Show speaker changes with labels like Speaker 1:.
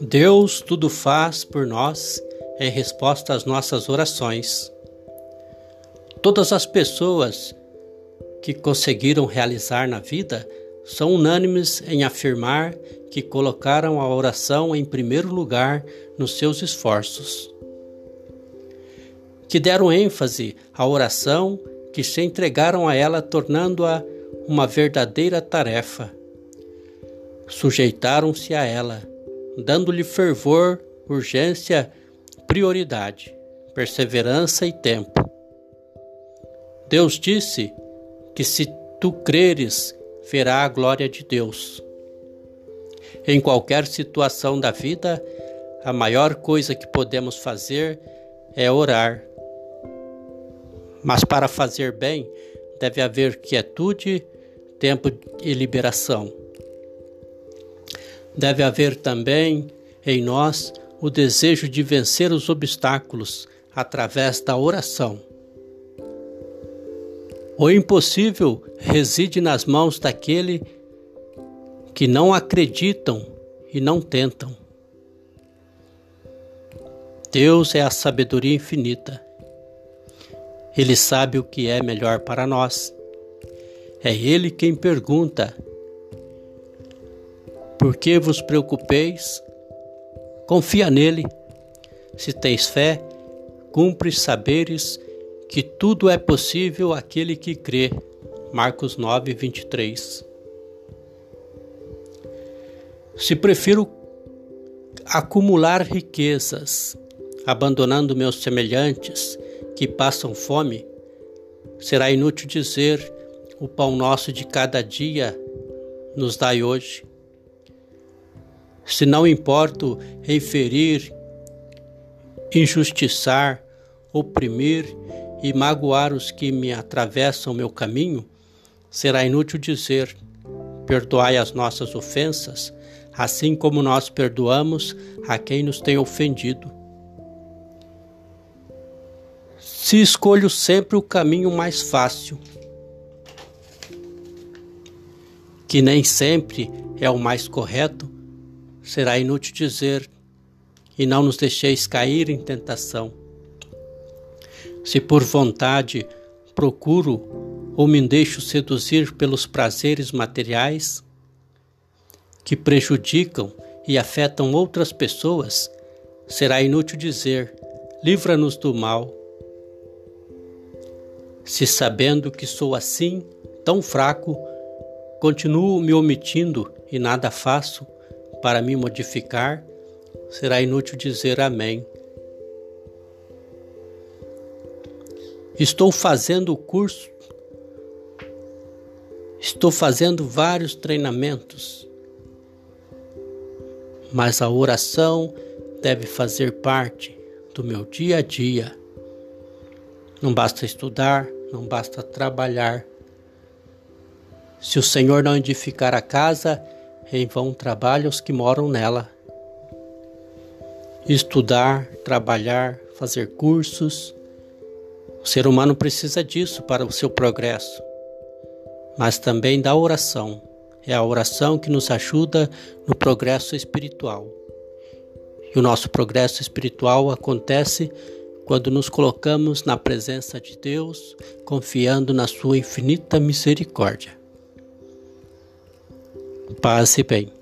Speaker 1: Deus tudo faz por nós em resposta às nossas orações. Todas as pessoas que conseguiram realizar na vida são unânimes em afirmar que colocaram a oração em primeiro lugar nos seus esforços. Que deram ênfase à oração, que se entregaram a ela, tornando-a uma verdadeira tarefa. Sujeitaram-se a ela dando-lhe fervor, urgência, prioridade, perseverança e tempo. Deus disse que se tu creres, verá a glória de Deus. Em qualquer situação da vida, a maior coisa que podemos fazer é orar. Mas para fazer bem, deve haver quietude, tempo e liberação. Deve haver também em nós o desejo de vencer os obstáculos através da oração. O impossível reside nas mãos daquele que não acreditam e não tentam. Deus é a sabedoria infinita. Ele sabe o que é melhor para nós. É Ele quem pergunta por que vos preocupeis? Confia nele. Se tens fé, cumpre saberes que tudo é possível àquele que crê. Marcos 9, 23. Se prefiro acumular riquezas, abandonando meus semelhantes que passam fome, será inútil dizer: o pão nosso de cada dia nos dai hoje se não importo em ferir, injustiçar, oprimir e magoar os que me atravessam meu caminho, será inútil dizer: perdoai as nossas ofensas, assim como nós perdoamos a quem nos tem ofendido. Se escolho sempre o caminho mais fácil, que nem sempre é o mais correto, será inútil dizer, e não nos deixeis cair em tentação. Se por vontade procuro ou me deixo seduzir pelos prazeres materiais que prejudicam e afetam outras pessoas, será inútil dizer: livra-nos do mal. Se sabendo que sou assim, tão fraco, continuo me omitindo e nada faço, para me modificar, será inútil dizer Amém. Estou fazendo o curso, estou fazendo vários treinamentos, mas a oração deve fazer parte do meu dia a dia. Não basta estudar, não basta trabalhar. Se o Senhor não edificar a casa, em vão trabalham os que moram nela. Estudar, trabalhar, fazer cursos. O ser humano precisa disso para o seu progresso, mas também da oração. É a oração que nos ajuda no progresso espiritual. E o nosso progresso espiritual acontece quando nos colocamos na presença de Deus, confiando na Sua infinita misericórdia. Paz e bem.